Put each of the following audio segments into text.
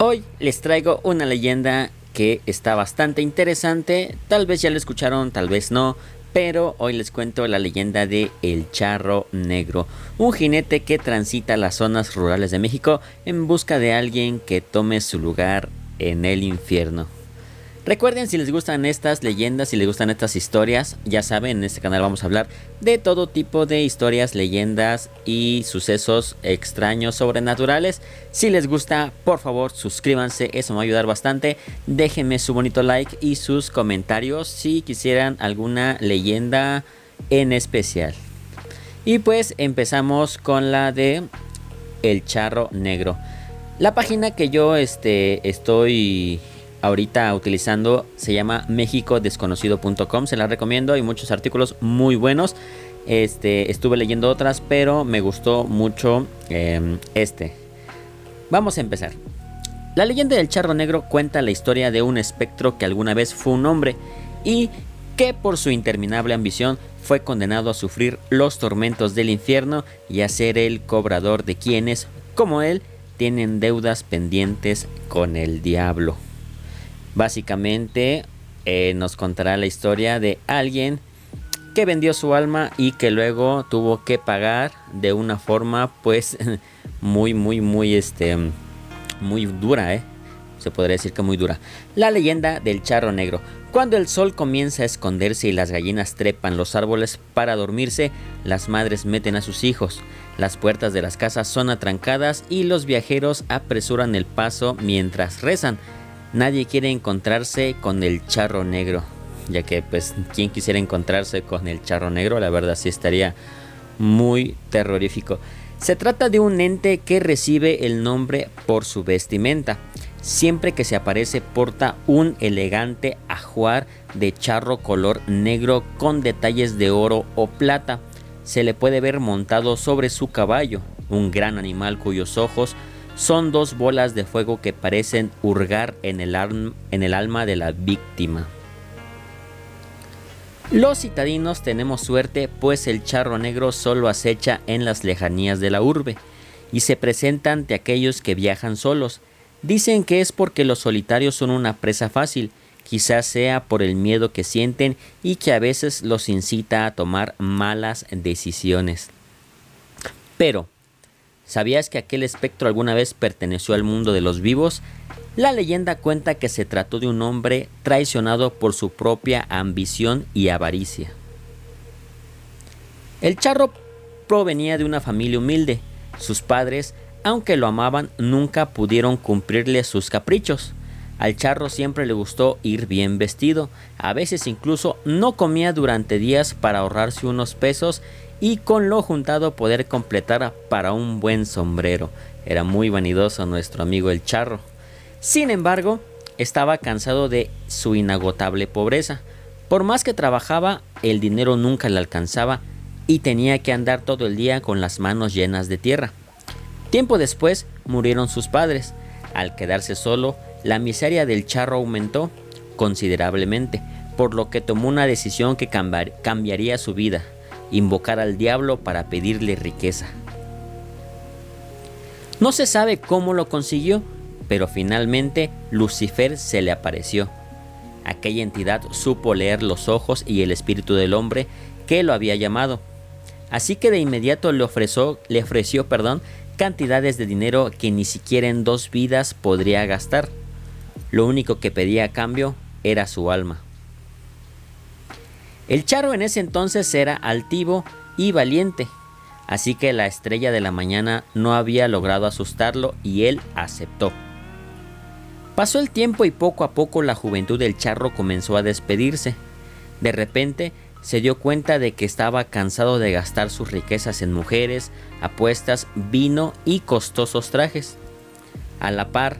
Hoy les traigo una leyenda que está bastante interesante, tal vez ya la escucharon, tal vez no, pero hoy les cuento la leyenda de El Charro Negro, un jinete que transita las zonas rurales de México en busca de alguien que tome su lugar en el infierno. Recuerden si les gustan estas leyendas, si les gustan estas historias, ya saben, en este canal vamos a hablar de todo tipo de historias, leyendas y sucesos extraños, sobrenaturales. Si les gusta, por favor suscríbanse, eso me va a ayudar bastante. Déjenme su bonito like y sus comentarios si quisieran alguna leyenda en especial. Y pues empezamos con la de El Charro Negro. La página que yo este, estoy ahorita utilizando se llama mexicodesconocido.com. Se la recomiendo, hay muchos artículos muy buenos. Este, estuve leyendo otras, pero me gustó mucho em, este. Vamos a empezar. La leyenda del charro negro cuenta la historia de un espectro que alguna vez fue un hombre y que por su interminable ambición fue condenado a sufrir los tormentos del infierno y a ser el cobrador de quienes, como él, tienen deudas pendientes con el diablo. Básicamente eh, nos contará la historia de alguien que vendió su alma y que luego tuvo que pagar de una forma pues muy muy muy este muy dura, ¿eh? Se podría decir que muy dura. La leyenda del charro negro. Cuando el sol comienza a esconderse y las gallinas trepan los árboles para dormirse, las madres meten a sus hijos. Las puertas de las casas son atrancadas y los viajeros apresuran el paso mientras rezan. Nadie quiere encontrarse con el charro negro, ya que pues quien quisiera encontrarse con el charro negro, la verdad sí estaría muy terrorífico. Se trata de un ente que recibe el nombre por su vestimenta. Siempre que se aparece porta un elegante ajuar de charro color negro con detalles de oro o plata. Se le puede ver montado sobre su caballo, un gran animal cuyos ojos son dos bolas de fuego que parecen hurgar en el, alma de la víctima. Los citadinos tenemos suerte, pues el charro negro solo acecha en las lejanías de la urbe y se presenta ante aquellos que viajan solos. Dicen que es porque los solitarios son una presa fácil, quizás sea por el miedo que sienten y que a veces los incita a tomar malas decisiones. Pero, ¿Sabías que aquel espectro alguna vez perteneció al mundo de los vivos? La leyenda cuenta que se trató de un hombre traicionado por su propia ambición y avaricia. El charro provenía de una familia humilde. Sus padres, aunque lo amaban, nunca pudieron cumplirle sus caprichos. Al charro siempre le gustó ir bien vestido, a veces incluso no comía durante días para ahorrarse unos pesos y con lo juntado poder completar para un buen sombrero. Era muy vanidoso nuestro amigo el charro. Sin embargo, estaba cansado de su inagotable pobreza. Por más que trabajaba, el dinero nunca le alcanzaba y tenía que andar todo el día con las manos llenas de tierra. Tiempo después murieron sus padres. Al quedarse solo, la miseria del charro aumentó considerablemente, por lo que tomó una decisión que cambiaría su vida invocar al diablo para pedirle riqueza. No se sabe cómo lo consiguió, pero finalmente Lucifer se le apareció. Aquella entidad supo leer los ojos y el espíritu del hombre que lo había llamado. Así que de inmediato le ofreció, le ofreció perdón, cantidades de dinero que ni siquiera en dos vidas podría gastar. Lo único que pedía a cambio era su alma. El charro en ese entonces era altivo y valiente, así que la estrella de la mañana no había logrado asustarlo y él aceptó. Pasó el tiempo y poco a poco la juventud del charro comenzó a despedirse. De repente se dio cuenta de que estaba cansado de gastar sus riquezas en mujeres, apuestas, vino y costosos trajes. A la par,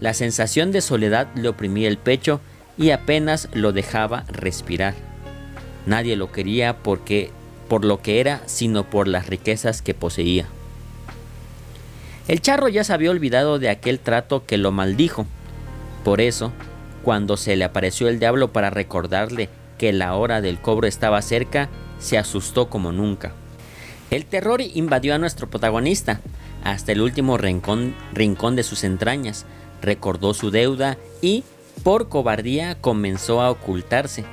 la sensación de soledad le oprimía el pecho y apenas lo dejaba respirar. Nadie lo quería porque por lo que era, sino por las riquezas que poseía. El charro ya se había olvidado de aquel trato que lo maldijo. Por eso, cuando se le apareció el diablo para recordarle que la hora del cobro estaba cerca, se asustó como nunca. El terror invadió a nuestro protagonista hasta el último rincón, rincón de sus entrañas. recordó su deuda y, por cobardía, comenzó a ocultarse.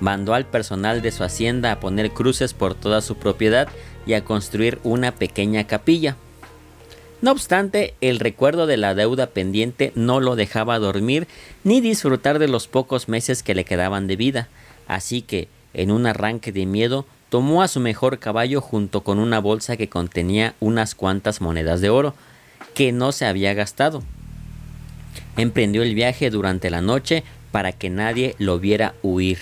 Mandó al personal de su hacienda a poner cruces por toda su propiedad y a construir una pequeña capilla. No obstante, el recuerdo de la deuda pendiente no lo dejaba dormir ni disfrutar de los pocos meses que le quedaban de vida, así que, en un arranque de miedo, tomó a su mejor caballo junto con una bolsa que contenía unas cuantas monedas de oro, que no se había gastado. Emprendió el viaje durante la noche para que nadie lo viera huir.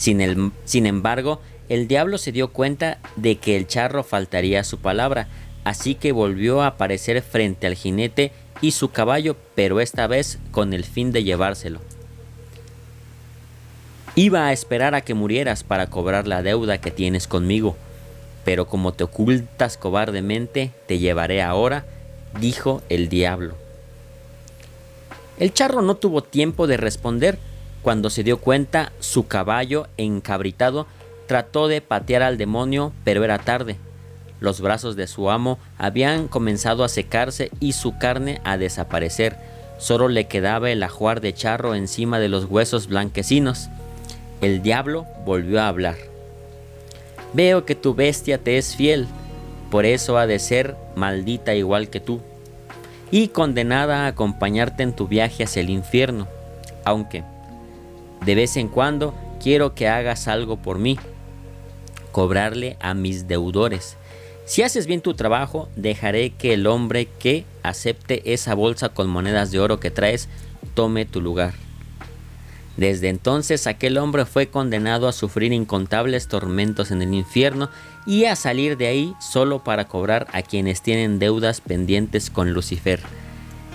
Sin, embargo, el diablo se dio cuenta de que el charro faltaría a su palabra, así que volvió a aparecer frente al jinete y su caballo, pero esta vez con el fin de llevárselo. Iba a esperar a que murieras para cobrar la deuda que tienes conmigo, pero como te ocultas cobardemente, te llevaré ahora, dijo el diablo. El charro no tuvo tiempo de responder. Cuando se dio cuenta, su caballo, encabritado, trató de patear al demonio, pero era tarde. Los brazos de su amo habían comenzado a secarse y su carne a desaparecer. Solo le quedaba el ajuar de charro encima de los huesos blanquecinos. El diablo volvió a hablar. Veo que tu bestia te es fiel, por eso ha de ser maldita igual que tú, y condenada a acompañarte en tu viaje hacia el infierno, aunque de vez en cuando quiero que hagas algo por mí, cobrarle a mis deudores. Si haces bien tu trabajo, dejaré que el hombre que acepte esa bolsa con monedas de oro que traes tome tu lugar. Desde entonces aquel hombre fue condenado a sufrir incontables tormentos en el infierno y a salir de ahí solo para cobrar a quienes tienen deudas pendientes con Lucifer.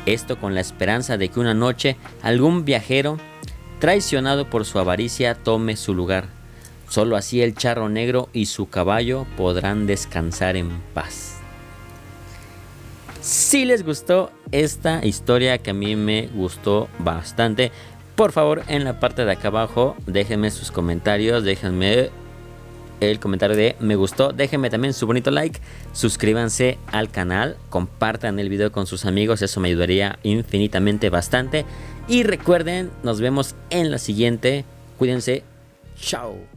Esto con la esperanza de que una noche algún viajero, traicionado por su avaricia, tome su lugar. Solo así el charro negro y su caballo podrán descansar en paz. Si les gustó esta historia que a mí me gustó bastante, por favor en la parte de acá abajo déjenme sus comentarios, déjenme el comentario de me gustó, déjenme también su bonito like, suscríbanse al canal, compartan el video con sus amigos, eso me ayudaría infinitamente bastante. Y recuerden, nos vemos en la siguiente, cuídense, chao.